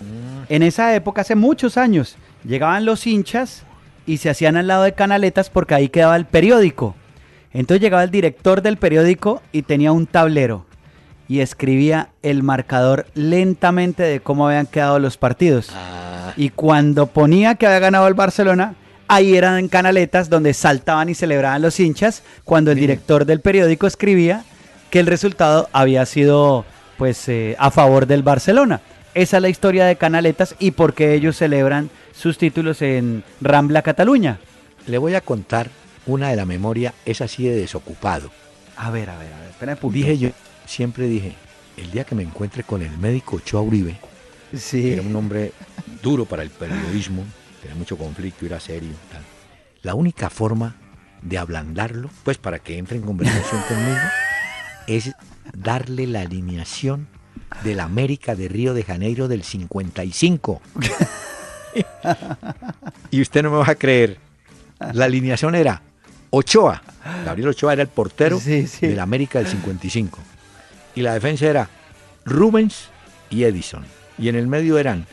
en esa época, hace muchos años, llegaban los hinchas y se hacían al lado de Canaletas porque ahí quedaba el periódico. Entonces llegaba el director del periódico y tenía un tablero y escribía el marcador lentamente de cómo habían quedado los partidos. Ah. Y cuando ponía que había ganado el Barcelona, ahí eran en canaletas donde saltaban y celebraban los hinchas cuando el director del periódico escribía que el resultado había sido pues eh, a favor del Barcelona. Esa es la historia de Canaletas y por qué ellos celebran sus títulos en Rambla, Cataluña. Le voy a contar una de la memoria, es así de desocupado. A ver, a ver, a ver, espera Dije yo, siempre dije, el día que me encuentre con el médico Ochoa Uribe, sí. era un hombre duro para el periodismo, tenía mucho conflicto, era serio. Tal. La única forma de ablandarlo, pues para que entre en conversación conmigo, es darle la alineación del América de Río de Janeiro del 55. y usted no me va a creer, la alineación era Ochoa, Gabriel Ochoa era el portero del América del 55. Y la defensa era Rubens y Edison. Y en el medio eran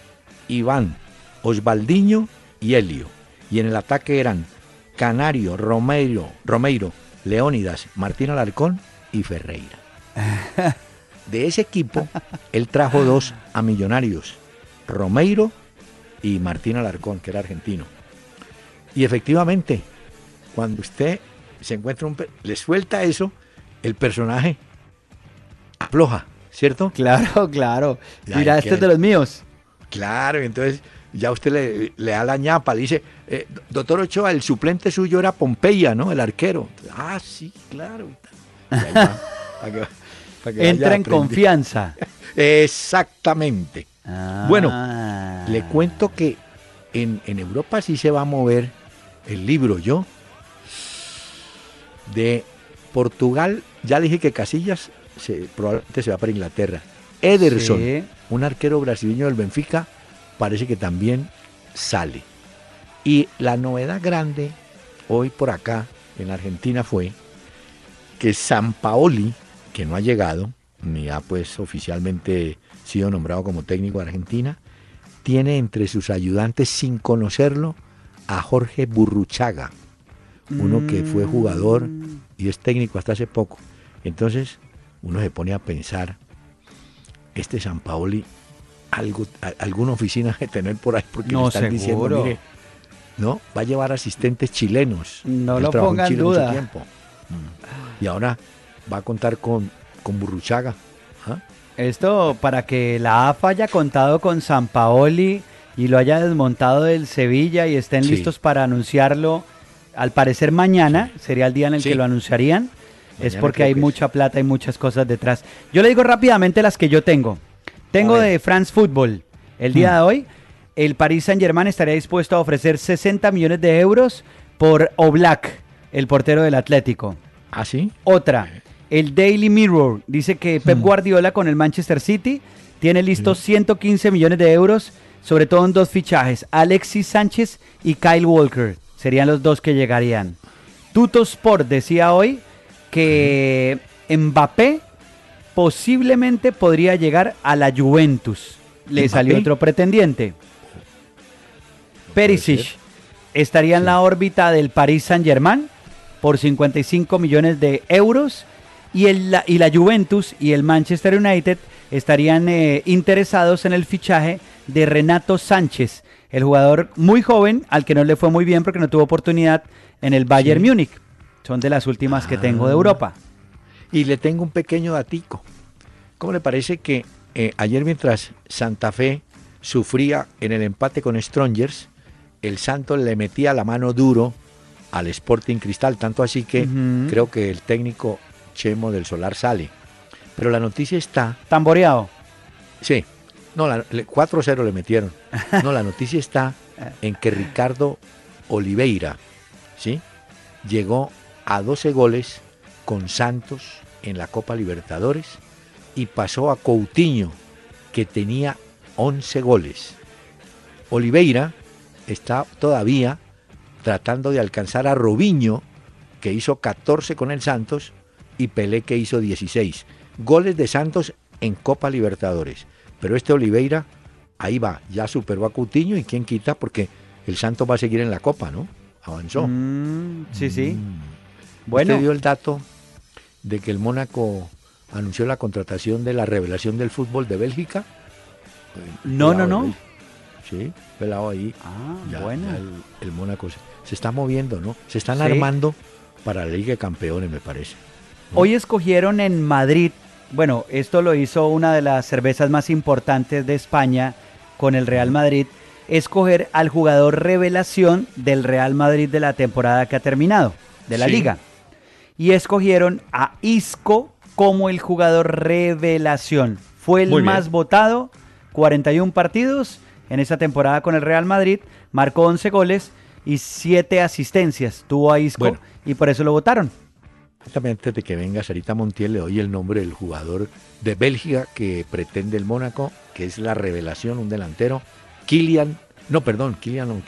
Iván, Osvaldiño y Helio. Y en el ataque eran Canario, Romero, Romeiro, Leónidas, Martín Alarcón y Ferreira. De ese equipo, él trajo dos a Millonarios, Romeiro y Martín Alarcón, que era argentino. Y efectivamente, cuando usted se encuentra un... le suelta eso, el personaje afloja, ¿cierto? Claro, claro. Mira, este es de los míos. Claro, entonces ya usted le, da la ñapa, le dice, eh, doctor Ochoa, el suplente suyo era Pompeya, ¿no? El arquero. Ah, sí, claro. Entra en confianza. Exactamente. Bueno, ah. le cuento que en, Europa sí se va a mover el libro yo. De Portugal, ya dije que Casillas se, probablemente se va para Inglaterra. Ederson, un arquero brasileño del Benfica, parece que también sale. Y la novedad grande hoy por acá en Argentina fue que San Paoli, que no ha llegado, ni ha pues oficialmente sido nombrado como técnico de Argentina, tiene entre sus ayudantes, sin conocerlo, a Jorge Burruchaga, uno que fue jugador y es técnico hasta hace poco. Entonces uno se pone a pensar, este San Paoli, algo, alguna oficina de tener por ahí, porque no, están diciendo, mire, ¿no? Va a llevar asistentes chilenos. No lo ponga en duda. Tiempo. Mm. Y ahora va a contar con, con Burruchaga. ¿ah? Esto para que la AFA haya contado con San Paoli y lo haya desmontado del Sevilla y estén listos para anunciarlo, al parecer mañana, sería el día en el que lo anunciarían, es porque hay mucha plata y muchas cosas detrás. Yo le digo rápidamente las que yo tengo. Tengo de France Football. El día mm. de hoy, el Paris Saint Germain estaría dispuesto a ofrecer 60 millones de euros por Oblak, el portero del Atlético. ¿Ah, sí? Otra. El Daily Mirror dice que Pep hmm. Guardiola con el Manchester City tiene listos 115 millones de euros, sobre todo en dos fichajes, Alexis Sánchez y Kyle Walker. Serían los dos que llegarían. Tuto Sport decía hoy que Mbappé posiblemente podría llegar a la Juventus. le salió otro pretendiente. Perisic estaría en la órbita del Paris Saint-Germain por 55 millones de euros y, el, y la Juventus y el Manchester United estarían eh, interesados en el fichaje de Renato Sánchez, el jugador muy joven al que no le fue muy bien porque no tuvo oportunidad en el Bayern Múnich. Son de las últimas que tengo de ah. Europa. Y le tengo un pequeño datico. ¿Cómo le parece que eh, ayer mientras Santa Fe sufría en el empate con Strongers, el Santos le metía la mano duro al Sporting Cristal, tanto así que creo que el técnico Chemo del Solar sale. Pero la noticia está... Tamboreado. Sí. No, 4-0 le metieron. No, la noticia está en que Ricardo Oliveira, ¿sí? Llegó a 12 goles con Santos en la Copa Libertadores y pasó a Coutinho, que tenía 11 goles. Oliveira está todavía tratando de alcanzar a Robinho, que hizo 14 con el Santos, y Pelé, que hizo 16. Goles de Santos en Copa Libertadores. Pero este Oliveira, ahí va, ya superó a Coutinho y quién quita, porque el Santos va a seguir en la Copa, ¿no? Avanzó. Mm, sí, sí. Mm. Bueno. ¿Usted dio el dato de que el Mónaco anunció la contratación de la revelación del fútbol de Bélgica? No, no, no. Sí, pelado ahí. Ah, bueno. el, Mónaco se, está moviendo, ¿no? Se están armando para la Liga de Campeones, me parece. Hoy escogieron en Madrid, bueno, esto lo hizo una de las cervezas más importantes de España con el Real Madrid, escoger al jugador revelación del Real Madrid de la temporada que ha terminado, de la liga. Y escogieron a Isco como el jugador revelación. Fue el más votado, 41 partidos en esa temporada con el Real Madrid, marcó 11 goles y 7 asistencias tuvo a Isco y por eso lo votaron. Antes de que venga Sarita Montiel, le doy el nombre del jugador de Bélgica que pretende el Mónaco, que es la revelación, un delantero, Kilian, no, perdón, Kilian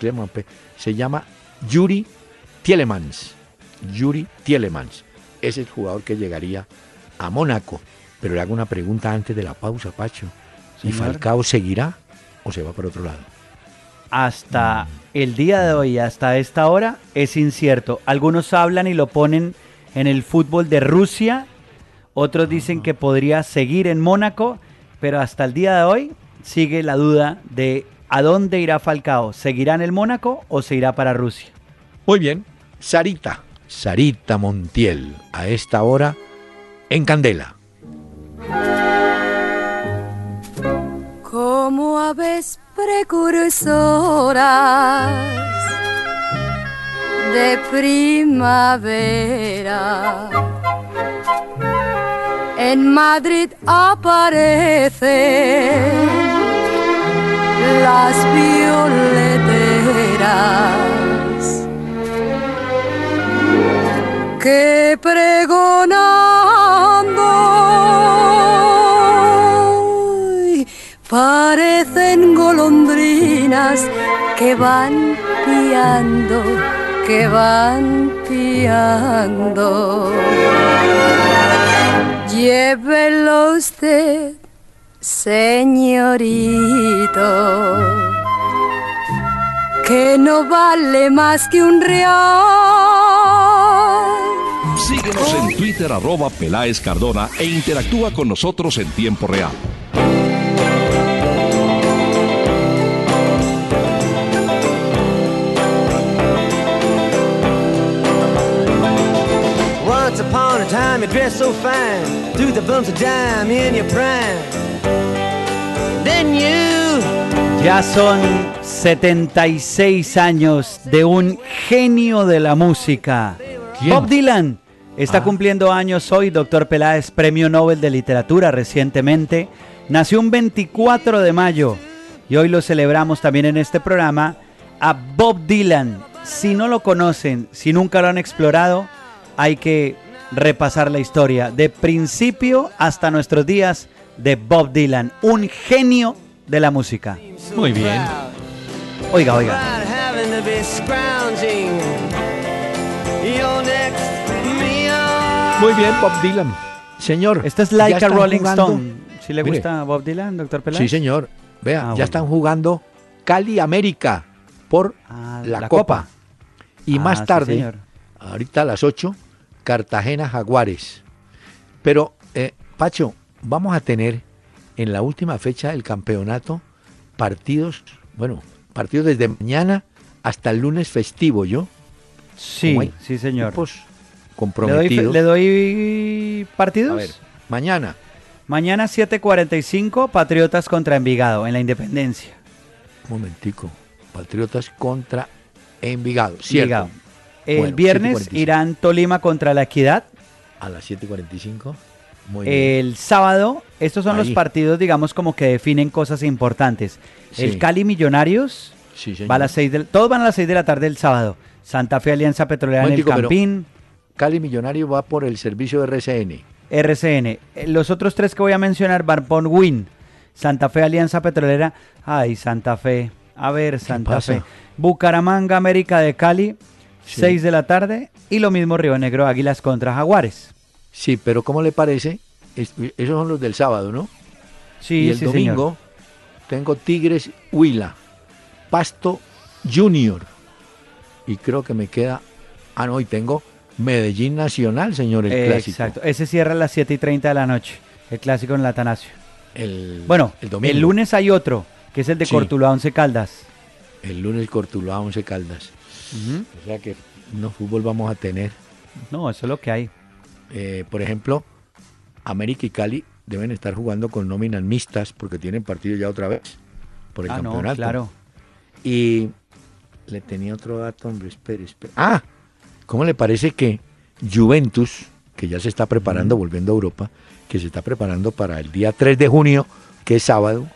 se llama Yuri Tielemans. Yuri Tielemans. Es el jugador que llegaría a Mónaco. Pero le hago una pregunta antes de la pausa, Pacho. ¿Y Falcao seguirá o se va por otro lado? Hasta el día de hoy, hasta esta hora, es incierto. Algunos hablan y lo ponen en el fútbol de Rusia, otros dicen que podría seguir en Mónaco, pero hasta el día de hoy sigue la duda de a dónde irá Falcao. ¿Seguirá en el Mónaco o se irá para Rusia? Muy bien, Sarita, Sarita Montiel, a esta hora en Candela. Como aves precursoras de primavera. En Madrid aparecen las violeteras que pregonando parecen golondrinas que van piando que van piando. Llévelo usted, señorito, que no vale más que un real. Síguenos en Twitter arroba Peláez Cardona e interactúa con nosotros en tiempo real. Ya son 76 años de un genio de la música. Bob Dylan está ah. cumpliendo años hoy, doctor Peláez, premio Nobel de Literatura recientemente. Nació un 24 de mayo y hoy lo celebramos también en este programa a Bob Dylan. Si no lo conocen, si nunca lo han explorado, hay que repasar la historia de principio hasta nuestros días de Bob Dylan, un genio de la música. Muy bien. Oiga, oiga. Muy bien, Bob Dylan. Señor. Esta es Like a Rolling Stone. ¿Si le gusta Bob Dylan, doctor Peláez? Sí, señor. Vea, Ah, ya bueno. están jugando Cali América por Ah, la, la Copa. Copa. Y Ah, más tarde, ahorita a las 8, Cartagena Jaguares. Pero, eh, Pacho, vamos a tener en la última fecha del campeonato partidos, bueno, partidos desde mañana hasta el lunes festivo, ¿yo? Sí, sí, señor. Equipos ¿Le doy, comprometidos. le doy partidos? A ver, mañana, Mañana 7:45, Patriotas contra Envigado, en la Independencia. un momentico, Patriotas contra Envigado, ¿cierto? Envigado. El Bueno, viernes 7:45. irán Tolima contra la Equidad. A las 7.45. Muy bien. El sábado, estos son los partidos, digamos, como que definen cosas importantes. Sí. El Cali Millonarios Sí, va a las del, todos van a las 6 de la tarde el sábado. Santa Fe Alianza Petrolera en el Campín, Cali Millonario va por el servicio de RCN. RCN. Eh, Los otros tres que voy a mencionar van por Win. Santa Fe Alianza Petrolera. Ay, Santa Fe. A ver, Santa? Fe. Bucaramanga América de Cali, Sí. 6 de la tarde. Y lo mismo Río Negro Águilas contra Jaguares. Sí, pero ¿cómo le parece? Es- esos son los del sábado, ¿no? Sí, y el sí, domingo tengo Tigres Huila, Pasto Junior. Y creo que me queda. Ah, no, y tengo Medellín Nacional, señor, el. Eh, clásico. Exacto. Ese cierra a las 7 y 30 de la noche. El clásico en el Atanasio. El, Bueno, el el, domingo. lunes hay otro, que es el de Sí. Cortuluá Once Caldas. El lunes Cortuluá, Once Caldas. O sea que no fútbol vamos a tener. No, eso es lo que hay. Eh, por ejemplo, América y Cali deben estar jugando con nóminas mixtas porque tienen partido ya otra vez por el Ah, no, campeonato. claro. Y le tenía otro dato, hombre, espere, espere. Ah, ¿cómo le parece que Juventus, que ya se está preparando, volviendo a Europa, que se está preparando para el día 3 de junio, que es sábado,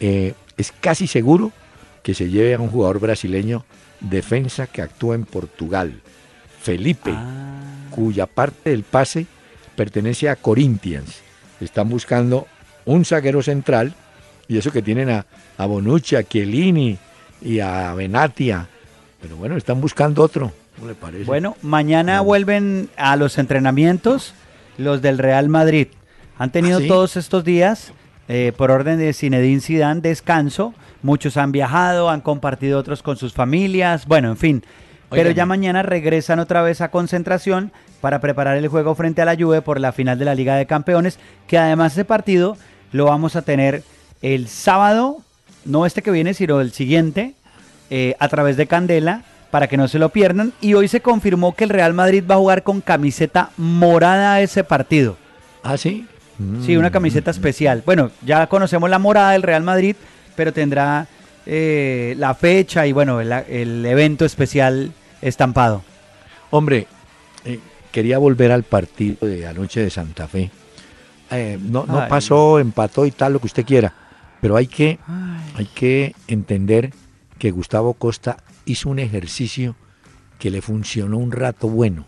eh, es casi seguro que se lleve a un jugador brasileño defensa que actúa en Portugal, Felipe, Ah, cuya parte del pase pertenece a Corinthians. Están buscando un zaguero central, y eso que tienen a, a Bonucci, a Chiellini y a Benatia. Pero bueno, están buscando otro. ¿Cómo le parece? Bueno, mañana No. vuelven a los entrenamientos los del Real Madrid. Han tenido ¿Ah, sí? todos estos días, eh, por orden de Zinedine Zidane, descanso. Muchos han viajado, han compartido otros con sus familias. Bueno, en fin. Pero ya mañana regresan otra vez a concentración para preparar el juego frente a la Juve por la final de la Liga de Campeones, que además ese partido lo vamos a tener el sábado, no este que viene, sino el siguiente, eh, a través de Candela, para que no se lo pierdan. Y hoy se confirmó que el Real Madrid va a jugar con camiseta morada ese partido. ¿Ah, sí? Sí, una Mm. camiseta especial. Bueno, ya conocemos la morada del Real Madrid, pero tendrá eh, la fecha y bueno, el, el evento especial estampado. Hombre, eh, quería volver al partido de anoche de Santa Fe. Eh, no no pasó, empató y tal, lo que usted quiera. Pero hay que, hay que entender que Gustavo Costa hizo un ejercicio que le funcionó un rato bueno.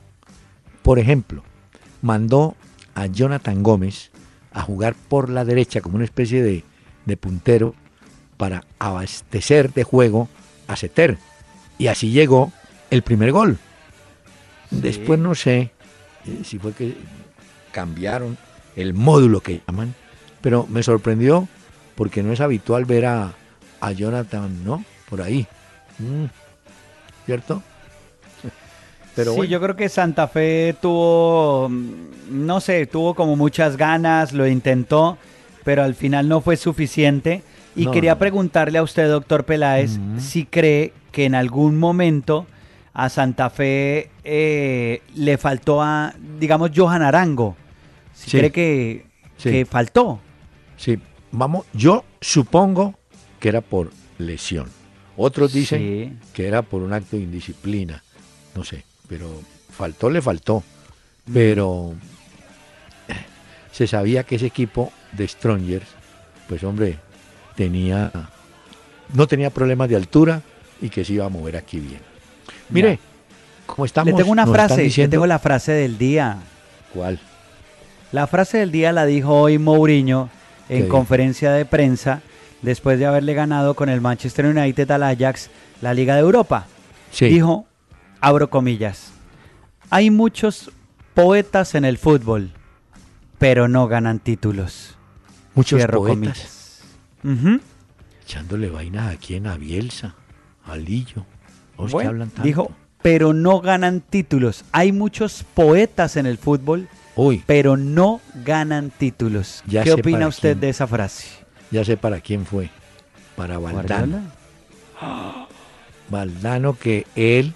Por ejemplo, mandó a Jonathan Gómez a jugar por la derecha como una especie de, de puntero para abastecer de juego a Seter. Y así llegó el primer gol. Después no sé eh, si fue que cambiaron el módulo que llaman, pero me sorprendió porque no es habitual ver a, a Jonathan, ¿no? Por ahí. Mm, ¿Cierto? Pero sí, bueno, yo creo que Santa Fe tuvo, no sé, tuvo como muchas ganas, lo intentó, pero al final no fue suficiente. Y No, quería no. preguntarle a usted, doctor Peláez, si cree que en algún momento a Santa Fe eh, le faltó a, digamos, Johan Arango. Si Sí. cree que, Sí. que faltó. sí, vamos, yo supongo que era por lesión. Otros dicen Sí. que era por un acto de indisciplina. No sé, pero faltó, le faltó. Pero eh, se sabía que ese equipo de Strongers, pues hombre, tenía no tenía problemas de altura y que se iba a mover aquí bien. Mire, ¿cómo estamos? Le tengo una frase, le diciendo- tengo la frase del día. ¿Cuál? La frase del día la dijo hoy Mourinho ¿Qué en conferencia de prensa después de haberle ganado con el Manchester United al Ajax la Liga de Europa. Sí. Dijo, abro comillas, hay muchos poetas en el fútbol, pero no ganan títulos. muchos Cierro poetas. comillas. Echándole vainas en Abielsa, a Lillo. Los que Bueno, hablan tanto. dijo, pero no ganan títulos. Hay muchos poetas en el fútbol, Uy, pero no ganan títulos. Ya ¿Qué opina usted quién. de esa frase? ya sé para quién fue. Para Valdano. Valdano que él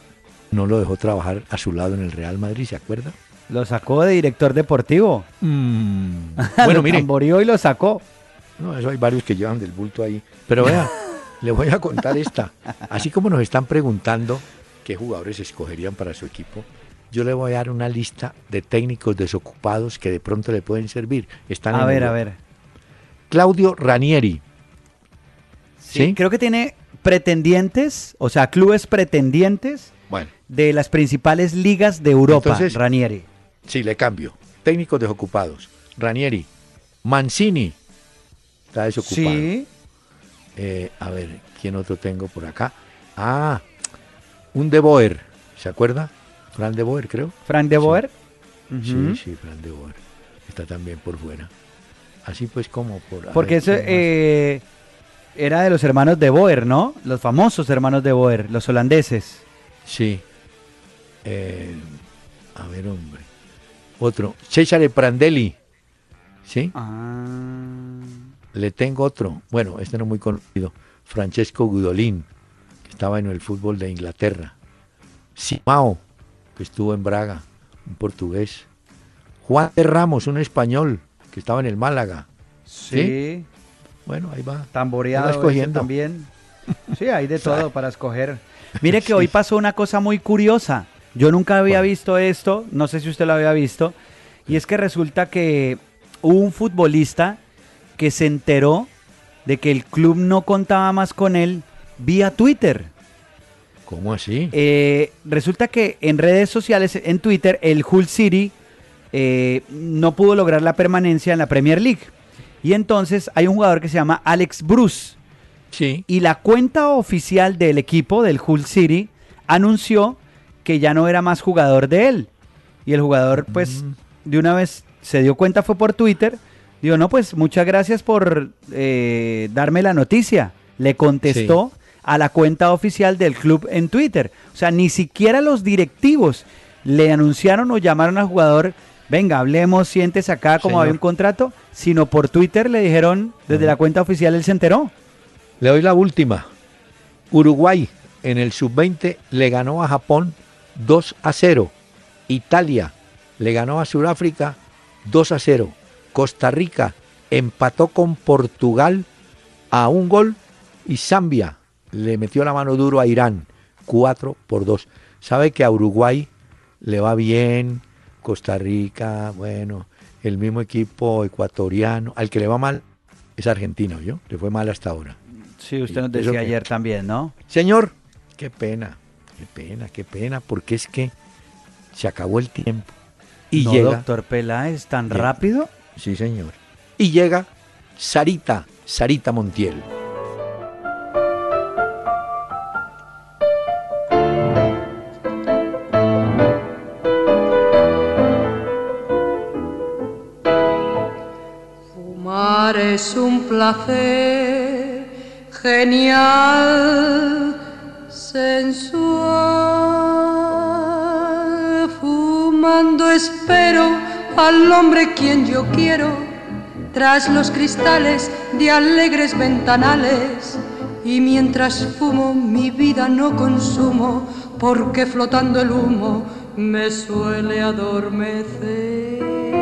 no lo dejó trabajar a su lado en el Real Madrid, ¿se acuerda? Lo sacó de director deportivo. Bueno, Lo mire, y lo sacó. No, eso hay varios que llevan del bulto ahí. Pero vea, le voy a contar esta. Así como nos están preguntando qué jugadores escogerían para su equipo, yo le voy a dar una lista de técnicos desocupados que de pronto le pueden servir. Están A ver, a ver. Claudio Ranieri. ¿Sí? Creo que tiene pretendientes, o sea, clubes pretendientes Bueno, de las principales ligas de Europa, Entonces- Ranieri. sí, le cambio. Técnicos desocupados. Ranieri. Mancini. Está desocupado. Sí. Eh, a ver, ¿quién otro tengo por acá? Ah, un De Boer. ¿Se acuerda? Fran De Boer, creo. Frank de Boer. Sí, sí, Fran De Boer. Está también por fuera. Así pues como por... Porque ver, eso eh, era de los hermanos de Boer, ¿no? Los famosos hermanos de Boer, los holandeses. Sí. Eh, a ver, hombre. Otro. Cesare Prandelli. ¿Sí? Ah. Le tengo otro. Bueno, este no muy conocido. Francesco Gudolin, que estaba en el fútbol de Inglaterra. Simao, que estuvo en Braga, un portugués. Juan de Ramos, un español, que estaba en el Málaga. Sí. Bueno, ahí va. Tamboreado Va escogiendo. también. Sí, hay de todo para escoger. Mire que hoy pasó una cosa muy curiosa. Yo nunca había visto esto, no sé si usted lo había visto, y es que resulta que un futbolista que se enteró de que el club no contaba más con él vía Twitter. ¿Cómo así? Eh, resulta que en redes sociales, en Twitter, el Hull City eh, no pudo lograr la permanencia en la Premier League. Y entonces hay un jugador que se llama Alex Bruce. Sí. Y la cuenta oficial del equipo del Hull City anunció que ya no era más jugador de él. Y el jugador, pues, de una vez se dio cuenta, fue por Twitter. Dijo, no, pues muchas gracias por eh, darme la noticia. Le contestó a la cuenta oficial del club en Twitter. O sea, ni siquiera los directivos le anunciaron o llamaron al jugador, venga, hablemos, siéntese acá como Señor. había un contrato, sino por Twitter le dijeron, desde la cuenta oficial él se enteró. Le doy la última. Uruguay en el sub-20 le ganó a Japón 2 a 0. Italia le ganó a Sudáfrica 2 a 0. Costa Rica empató con Portugal a un gol y Zambia le metió la mano duro a Irán 4 por 2. Sabe que a Uruguay le va bien, Costa Rica, bueno, el mismo equipo ecuatoriano, al que le va mal es Argentina, ¿yo? Le fue mal hasta ahora. Sí, usted nos ¿Eso decía ayer también, ¿no? Señor, qué pena, qué pena, qué pena, porque es que se acabó el tiempo. Y no, llega, doctor Peláez, tan Llega. rápido. Sí señor, y llega Sarita, Sarita Montiel. Fumar es un placer genial, sensual. Fumando espero al hombre quien yo quiero, tras los cristales de alegres ventanales. Y mientras fumo mi vida no consumo, porque flotando el humo me suele adormecer.